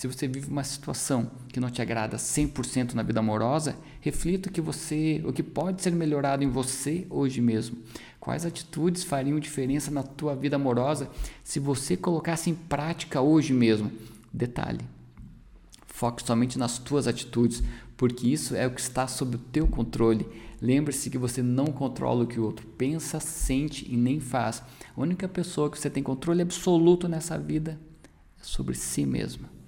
Se você vive uma situação que não te agrada 100% na vida amorosa, reflita o que você, o que pode ser melhorado em você hoje mesmo. Quais atitudes fariam diferença na tua vida amorosa se você colocasse em prática hoje mesmo? Detalhe: Foque somente nas tuas atitudes, porque isso é o que está sob o teu controle. Lembre-se que você não controla o que o outro pensa, sente e nem faz. A única pessoa que você tem controle absoluto nessa vida é sobre si mesma.